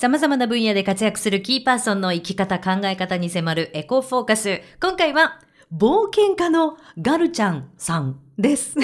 様々な分野で活躍するキーパーソンの生き方、考え方に迫るエコフォーカス。今回は、冒険家のガルちゃんさんです。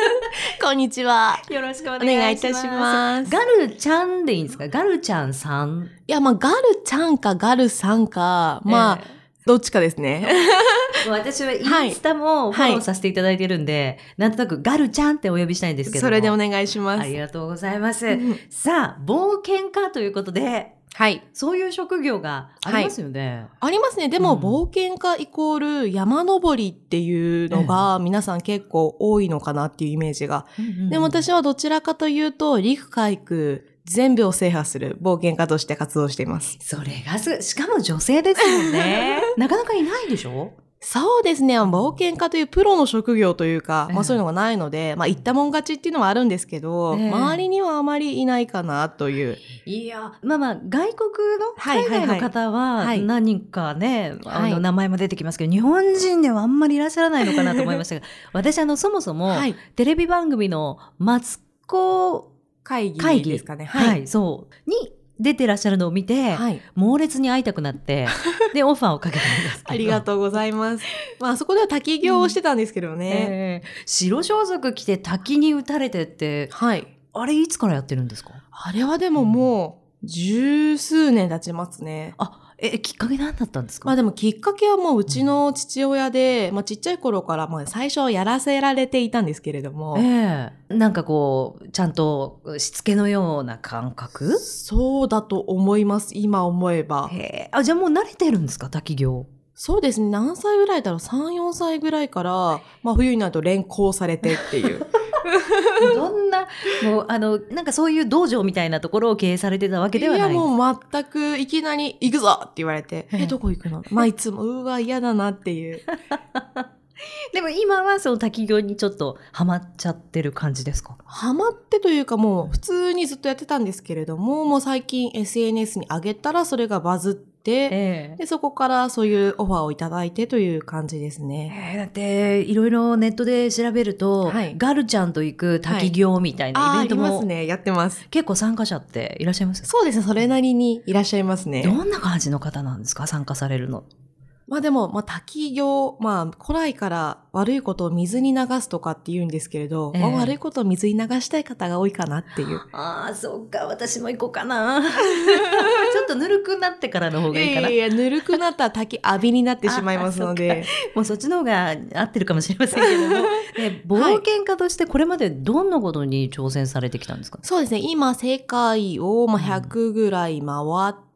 こんにちは。よろしくおお願いいたします。ガルちゃんでいいんですか？ガルちゃんさん。いや、まあ、ガルちゃんかガルさんか、まあ、どっちかですね。私はインスタもフォローさせていただいてるんで、なんとなくガルちゃんってお呼びしたいんですけどもそれでお願いします。ありがとうございます。うんさあ、冒険家ということで、はい。そういう職業がありますよね。ありますね。でも、うん冒険家イコール山登りっていうのが、皆さん結構多いのかなっていうイメージが。でも私はどちらかというと、陸海空、全部を制覇する冒険家として活動しています。それがす、しかも女性ですもんね。なかなかいないでしょ？そうですね。冒険家というプロの職業というか、ええまあそういうのがないので、まあ言ったもん勝ちっていうのはあるんですけど、ええ周りにはあまりいないかなという。いや、まあまあ、外国の、はい海外の方ははい何人かね、はいあの、名前も出てきますけど、日本人ではあんまりいらっしゃらないのかなと思いましたが、私、あの、そもそも、はい。テレビ番組のマツコ会議会議ですかね。はい、そう、に出てらっしゃるのを見て、はい。猛烈に会いたくなって、で、オファーをかけたんですけど。ありがとうございます。まあそこでは滝行をしてたんですけどね。ええ白装束着て滝に打たれてって、はい。あれいつからやってるんですか？あれはでももう、十数年経ちますね。あ、え、きっかけ何だったんですか？まあでもきっかけはもううちの父親で、まあちっちゃい頃からまあ最初はやらせられていたんですけれども、ええなんかこう、ちゃんとしつけのような感覚？そうだと思います、今思えば。へえ。あ、じゃあもう慣れてるんですか？滝行。そうですね、何歳ぐらいだろう ?3、4歳ぐらいから、まあ冬になると連行されてっていう。どんな、もう、あの、なんかそういう道場みたいなところを経営されてたわけではないやもう全くいきなり行くぞって言われて、えええ、どこ行くの？まあいつも、うわ、嫌だなっていう。でも今はその滝行にちょっとハマっちゃってる感じですか？ハマってというかもう普通にずっとやってたんですけれども、もう最近 SNS に上げたらそれがバズって、ええで、そこからそういうオファーをいただいてという感じですね。えーだって、いろいろネットで調べると、はいガルちゃんと行く滝行みたいなイああ、ありベントも、ますね。やってます。結構参加者っていらっしゃいます？そうですね。それなりにいらっしゃいますね。どんな感じの方なんですか？参加されるの。まあでも、まあ滝行、まあ古来から悪いことを水に流すとかって言うんですけれど、ええまあ悪いことを水に流したい方が多いかなっていう。ああ、そっか、私も行こうかな。ちょっとぬるくなってからの方がいいかな。いやいや、ぬるくなったら滝浴びになってしまいますので。もうそっちの方が合ってるかもしれませんけども。ね冒険家としてこれまでどんなことに挑戦されてきたんですか？そうですね。今、世界をまあ100ぐらい回って、うん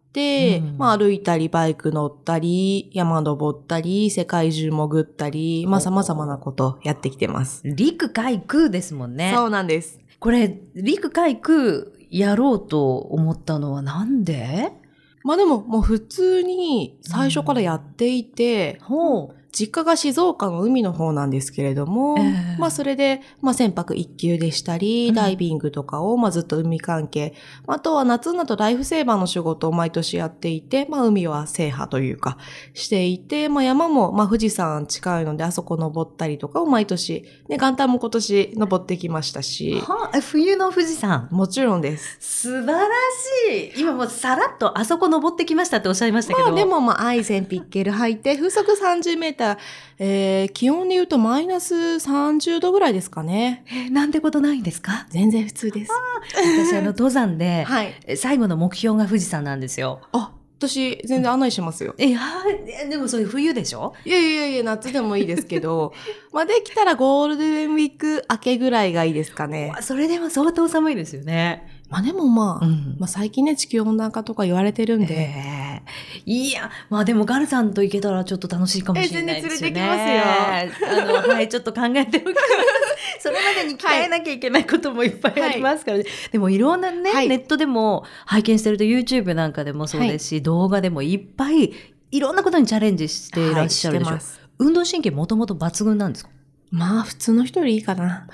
まあ歩いたり、バイク乗ったり、山登ったり、世界中潜ったり、まあ様々なことやってきてます。陸海空ですもんね。そうなんです。これ、陸海空やろうと思ったのはなんで？まあでも、もう普通に最初からやっていて、ほう。実家が静岡の海の方なんですけれども、ええまあそれで、まあ船舶一級でしたり、うんダイビングとかを、まあずっと海関係、あとは夏になるとライフセーバーの仕事を毎年やっていて、まあ海は制覇というか、していて、まあ山も、まあ富士山近いのであそこ登ったりとかを毎年、ね、元旦も今年登ってきましたし、はあ、冬の富士山？もちろんです。素晴らしい。今もうさらっとあそこ登ってきましたっておっしゃいましたけど。まあでもまあアイゼンピッケル履いて、風速30メーター、えー、気温で言うとマイナス30度ぐらいですかね。えなんてことないんですか？全然普通です。私あの登山で、はい。え最後の目標が富士山なんですよ。あ、私全然案内しますよ。いやーでもそれ冬でしょ？いやいやいや、夏でもいいですけど、まあできたらゴールデンウィーク明けぐらいがいいですかね。それでも相当寒いですよね。まあでもまあ、ん。まあ最近ね、地球温暖化とか言われてるんで、ええ。いや、まあでもガルさんと行けたらちょっと楽しいかもしれないですよね。え全然連れてきあの、はい、ちょっと考えておきます。それまでに鍛えなきゃいけないこともいっぱいありますからね。でもいろんなね、はい。ネットでも拝見してると YouTube なんかでもそうですし、動画でもいっぱいいろんなことにチャレンジしていらっしゃるでしょ。はい運動神経もともと抜群なんですか？まあ普通の人よりいいかな。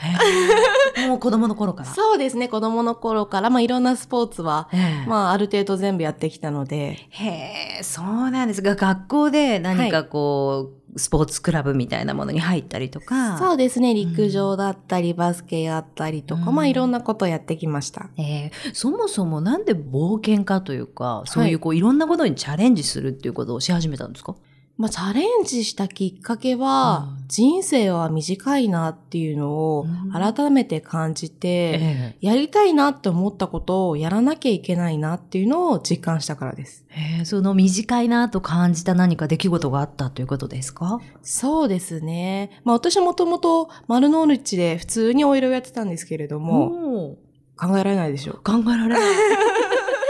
もう子供の頃から。そうですね、子供の頃から、まあいろんなスポーツは、ええ。まあある程度全部やってきたので、へえ、そうなんです。が、学校で何かこう、スポーツクラブみたいなものに入ったりとか。そうですね。陸上だったり、バスケやったりとか、うん。まあいろんなことやってきました。えーそもそもなんで冒険家というか、そういうこういろんなことにチャレンジするっていうことをし始めたんですか？まあチャレンジしたきっかけは、うん人生は短いなっていうのをうん改めて感じて、えやりたいなって思ったことをやらなきゃいけないなっていうのを実感したからです。えーその短いなと感じた何か出来事があったということですか？そうですね。まあ私もともと丸の内で普通にお色をやってたんですけれども、も考えられないでしょ。考えられない。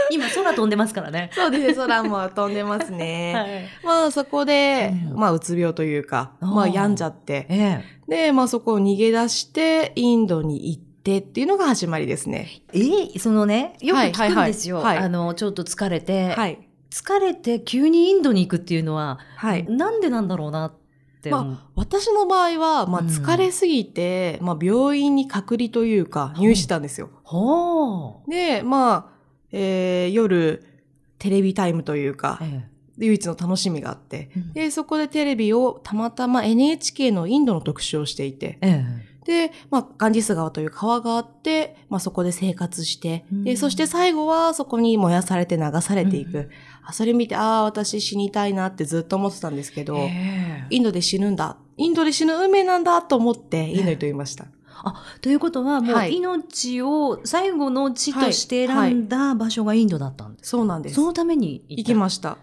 今空飛んでますからね。そうですね。空も飛んでますね。い。まあそこで、うんまあうつ病というか、あーまあ病んじゃって、えで、まあそこを逃げ出して、インドに行ってっていうのが始まりですね。ええそのね、よく聞くんですよ。はいはいはいあの、ちょっと疲れて、はい。疲れて急にインドに行くっていうのは、はい。なんでなんだろうなって思う。私の場合は、まあうん疲れすぎて、まあ病院に隔離というか入院したんですよ。ほう。で、まあ、えー夜、テレビタイムというか、え唯一の楽しみがあって、うん。で、そこでテレビをたまたま NHK のインドの特集をしていて、ええ。で、まあ、ガンジス川という川があって、まあ、そこで生活して、うん。で、そして最後はそこに燃やされて流されていく。うん。あそれ見て、ああ、私死にたいなってずっと思ってたんですけど、ええ。インドで死ぬんだ。インドで死ぬ運命なんだと思って、インドにと言いました。ということは、もうはい命を最後の地として選んだ場所がインドだったんです。そうなんです。そのために行きました。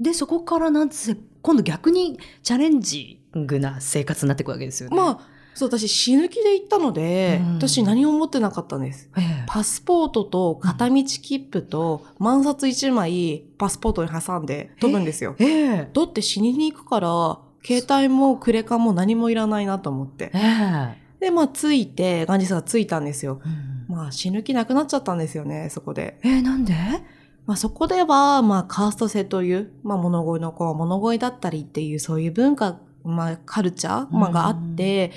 で、そこからなんせ、今度逆にチャレンジングな生活になっていくわけですよね。まあ、そう、私死ぬ気で行ったので、うん私何も持ってなかったんです。ええパスポートと片道切符と万札1枚パスポートに挟んで飛ぶんですよ。ええだって死にに行くから、携帯もクレカも何もいらないなと思って。ええで、まあ着いて、ガンジスが着いたんですよ。うんまあ死ぬ気なくなっちゃったんですよね、そこで。ええなんで？まあそこでは、まあカースト制という、まあ物乞いの子は物乞いだったりっていうそういう文化、まあカルチャー、まあ、があって、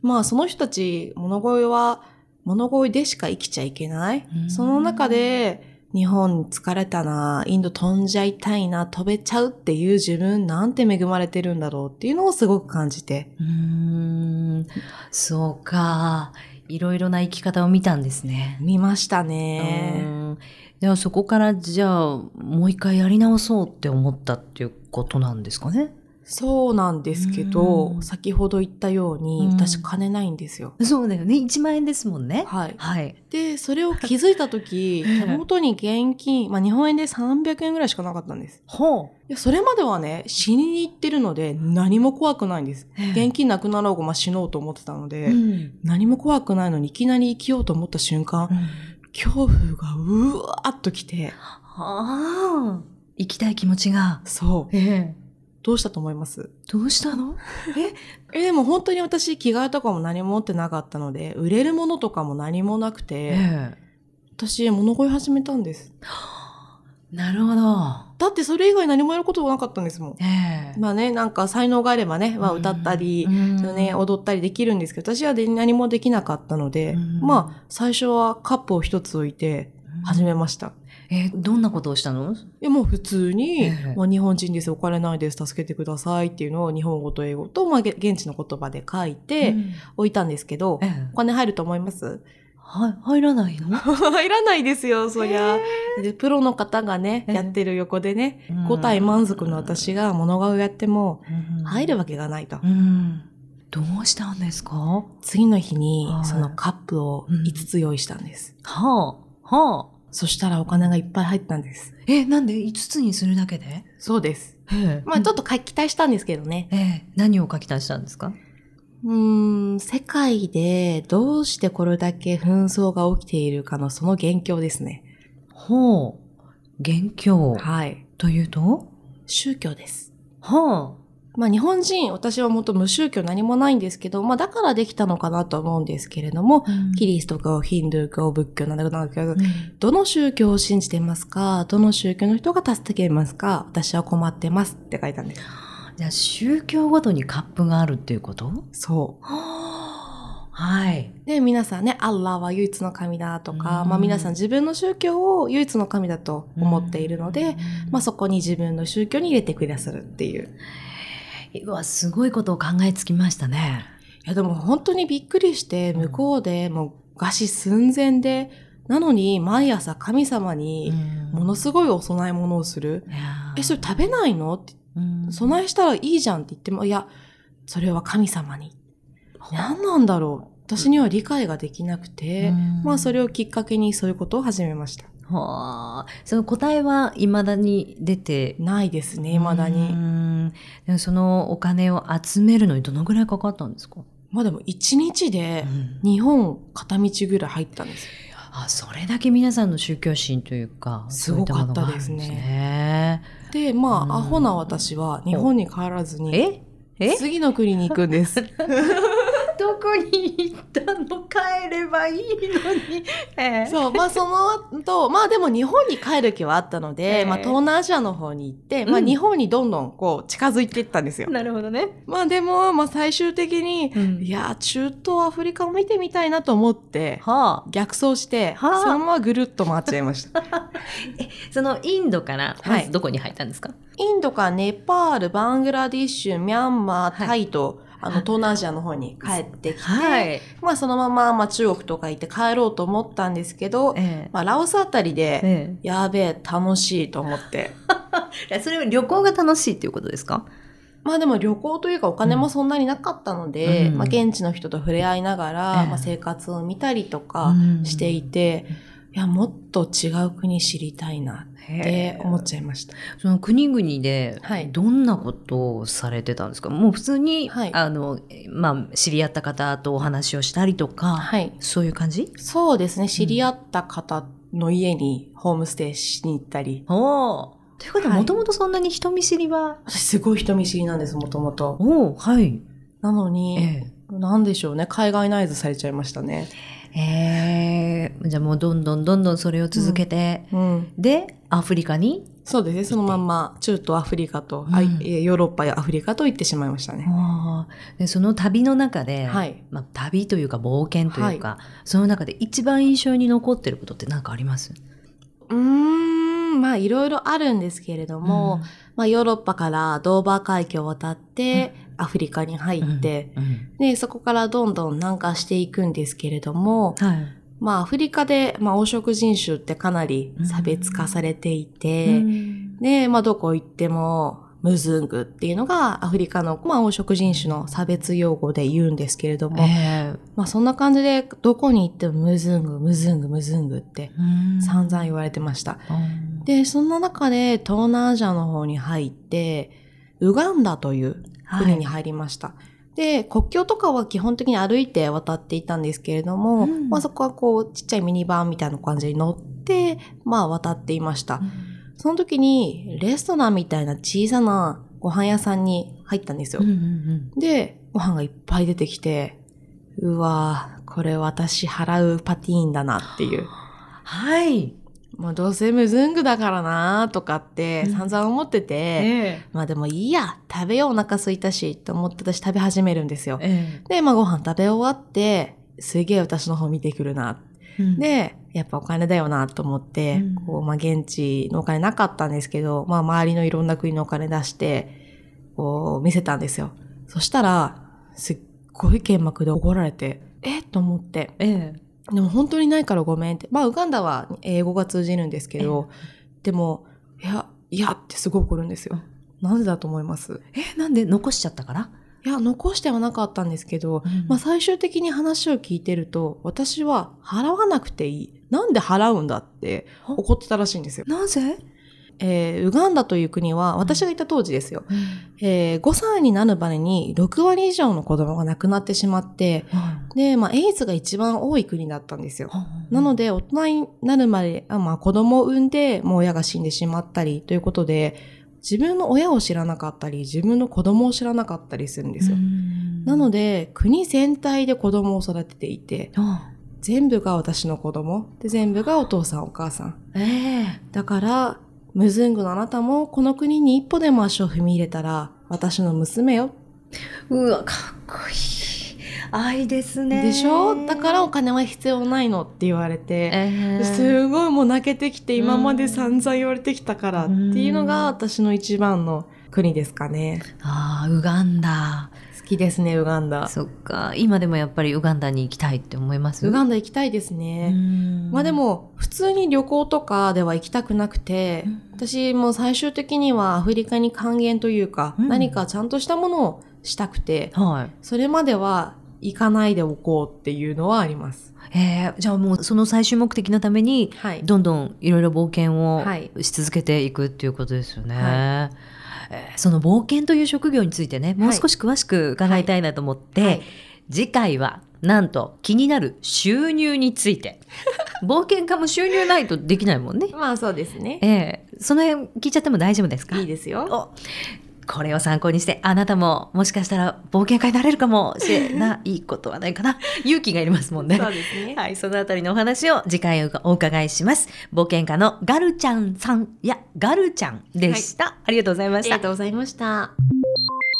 まあその人たち、物乞いは物乞いでしか生きちゃいけない。うんその中で、日本疲れたな、インド飛んじゃいたいな、飛べちゃうっていう自分なんて恵まれてるんだろうっていうのをすごく感じて。うーん、そうか。いろいろな生き方を見たんですね。見ましたうね。んではそこからじゃあもう一回やり直そうって思ったっていうことなんですかね。そうなんですけど、うん先ほど言ったように、うん私金ないんですよ。そうだよね。1万円ですもんね。はい。はい。で、それを気づいたとき、え え手元に現金、まあ日本円で300円ぐらいしかなかったんです。ほいやそれまではね、死にに行ってるので、何も怖くないんです。ええ現金なくなろうが、まあ死のうと思ってたのう。で、うん何も怖くないのにいきなり生きようと思った瞬間、恐怖がうわーっと来て、ああ。行きたい気持ちが。そう。ええどうしたと思います？どうしたの？え、でも本当に私、着替えとかも何も持ってなかったので、売れるものとかも何もなくて、え私、物乞い始めたんです。え なるほど。だってそれ以外何もやることがなかったんですもん。ええまあね、なんか才能があればね、まあ歌ったり、うんそのね、踊ったりできるんですけど、私はで何もできなかったので、うんまあ、最初はカップを一つ置いて始めました。えどんなことをしたの？でもう普通に、ええ。まあ、日本人です、お金ないです、助けてくださいっていうのを日本語と英語と、まあ、げ現地の言葉で書いてうん。置いたんですけど、ええ。お金入ると思います？は入らないの？入らないですよ、そりゃ。で、プロの方がね、ええ。やってる横でね、うん。五体満足の私が物顔をやっても、入るわけがないと。うん。どうしたんですか？は次の日にはい。そのカップをうん。5つ用意したんです。あ。はあ。そしたらお金がいっぱい入ったんです。え、なんで5つにするだけで？そうです。ええまあちょっとか期待したんですけどね。ええ何を書き足したんですか？うーん、世界でどうしてこれだけ紛争が起きているかのその元凶ですね。ほう。元凶。はい。というと？宗教です。はまあ日本人、私はもっと無宗教何もないんですけど、まあだからできたのかなと思うんですけれども、あ。キリスト教、ヒンドゥー教、仏教なんだかなんだけど、うんどの宗教を信じていますかどの宗教の人が助けますか私は困ってますって書いたんです。じゃあ宗教ごとにカップがあるっていうこと？そはあはい。う。で、皆さんね、アッラーは唯一の神だとか、うんまあ皆さん自分の宗教を唯一の神だと思っているので、まあそこに自分の宗教に入れてくださるっていう。うわ、すごいことを考えつきましたね。いやでも本当にびっくりして、向こうでもう餓死寸前で、なのに毎朝神様にものすごいお供え物をする。え、それ食べないの？って、うん備えしたらいいじゃんって言っても、いや、それは神様に。何なんだろう？私には理解ができなくて、うんまあそれをきっかけにそういうことを始めました。はあ、その答えは未だに出てないですね、未だうに。んでもそのお金を集めるのにどのぐらいかかったんですか、まあでも一日で日本片道ぐらい入ったんですよ。あそれだけ皆さんの宗教心というかすごかったですね。そういったものがあるんね。で、まあ、うん。アホな私は日本に帰らずに、え？え？次の国に行くんです。どこに行ったの帰ればいいのに。えそう、まあその後、まあでも日本に帰る気はあったので、ええまあ東南アジアの方に行って、まあうん日本にどんどんこう近づいていったんですよ。なるほどね。まあでも、まあ最終的に、いや、中東アフリカを見てみたいなと思って、はあ。逆走して、はあそのままぐるっと回っちゃいました。そのインドから、はいまずどこに入ったんですか、インドからネパール、バングラディッシュ、ミャンマー、はいタイと、あの、東南アジアの方に帰ってきて、い。まあそのまま、まあ中国とか行って帰ろうと思ったんですけど、えまあラオスあたりで、えやべえ、楽しいと思って。えそれは旅行が楽しいっていうことですか？まあでも旅行というかお金もそんなになかったので、うん。まあ現地の人と触れ合いながら、ええ。まあ生活を見たりとかうん。していて、いや、もっと違う国知りたいなって思っちゃいました。その国々ではいどんなことをされてたんですか、もう普通に、はいあの、まあ、知り合った方とお話をしたりとか、はい。そういう感じ？そうですね。知り合った方の家にホームステイしに行ったり。おお。ということは、はいもともとそんなに人見知りは、私すごい人見知りなんです、もともと。おおはい。なのに、えなんでしょうね。海外ナイズされちゃいましたね。ええー。じゃあもうどんどんどんどんそれを続けて、うん。で、アフリカに、そうですね。そのまんま中東アフリカと、うん。ヨーロッパやアフリカと行ってしまいましたね。でその旅の中で、はい。まあ、旅というか冒険というか、その中で一番印象に残ってることって何かあります？うーん、まあいろいろあるんですけれども、まあヨーロッパからドーバー海峡を渡って、アフリカに入って、うんうん。で、そこからどんどん南下していくんですけれども、はい。まあアフリカで、まあ黄色人種ってかなり差別化されていて、うん。で、まあどこ行っても、ムズングっていうのがアフリカの、まあ、黄色人種の差別用語で言うんですけれども、えまあそんな感じでどこに行ってもムズング、ムズング、ムズングってー散々言われてました。うん。で、そんな中で東南アジアの方に入って、ウガンダという国に入りました。で、国境とかは基本的に歩いて渡っていたんですけれども、うんまあそこはこうちっちゃいミニバンみたいな感じに乗って、まあ渡っていました。その時にレストランみたいな小さなご飯屋さんに入ったんですよ。うんうんうんで、ご飯がいっぱい出てきて、うわぁ、これ私払うパティーンだなっていう。はい。まあどうせムズングだからなとかってうん。散々思ってて、えまあでもいいや、食べようお腹空いたし、と思って私食べ始めるんですよ。えで、まあご飯食べ終わって、すげえ私の方見てくるな。えで、やっぱお金だよなと思って、うん。こう、まあ現地のお金なかったんですけど、まあ周りのいろんな国のお金出して、こう、見せたんですよ。そしたら、すっごい剣幕で怒られて、えと思って、ええでも本当にないからごめんって。まあ、ウガンダは英語が通じるんですけど、でも、いや、いやってすごい怒るんですよ。なぜだと思います？え、なんで残しちゃったから、いや、残してはなかったんですけど、まあ最終的に話を聞いてると、私は払わなくていい。なんで払うんだって怒ってたらしいんですよ。なぜ、えーウガンダという国は、私がいた当時ですよ。えー5歳になるまでに6割以上の子供が亡くなってしまって、で、まあ、エイズが一番多い国だったんですよ。なので、で、大人になるまで、あまあ、子供を産んで、もう親が死んでしまったり、ということで、自分の親を知らなかったり、自分の子供を知らなかったりするんですよ。なので、で、国全体で子供を育てていて、あ全部が私の子供、で、全部がお父さんお母さん。ええだから、ムズングのあなたも、この国に一歩でも足を踏み入れたら、私の娘よ。うわ、かっこいい。愛ですね。でしょ？だからお金は必要ないのって言われて、ええすごいもう泣けてきて今まで散々言われてきたからっていうのが私の一番の国ですかね。ああ、ウガンダ。好きですね、ウガンダ。そっか。今でもやっぱりウガンダに行きたいって思います？ウガンダ行きたいですね。まあで、も、普通に旅行とかでは行きたくなくて、うん私も最終的にはアフリカに還元というか、うん何かちゃんとしたものをしたくて、はい。それまでは行かないでおこうっていうのはあります。えー、じゃあもうその最終目的のために、はい。どんどんいろいろ冒険をはいし続けていくっていうことですよね。はえーその冒険という職業についてね、もう少し詳しく伺いたいなと思って、はい次回はなんと気になる収入について。冒険家も収入ないとできないもんね。まあそうですね。ええその辺聞いちゃっても大丈夫ですか？いいですよ。おこれを参考にしてあなたももしかしたら冒険家になれるかもしれないことはないかな 勇気がいりますもんね。そうですね。はい、そのあたりのお話を次回お伺いします。冒険家のガルちゃんさん、いや、ガルちゃんでした。ありがとうございましたありが。とうございました。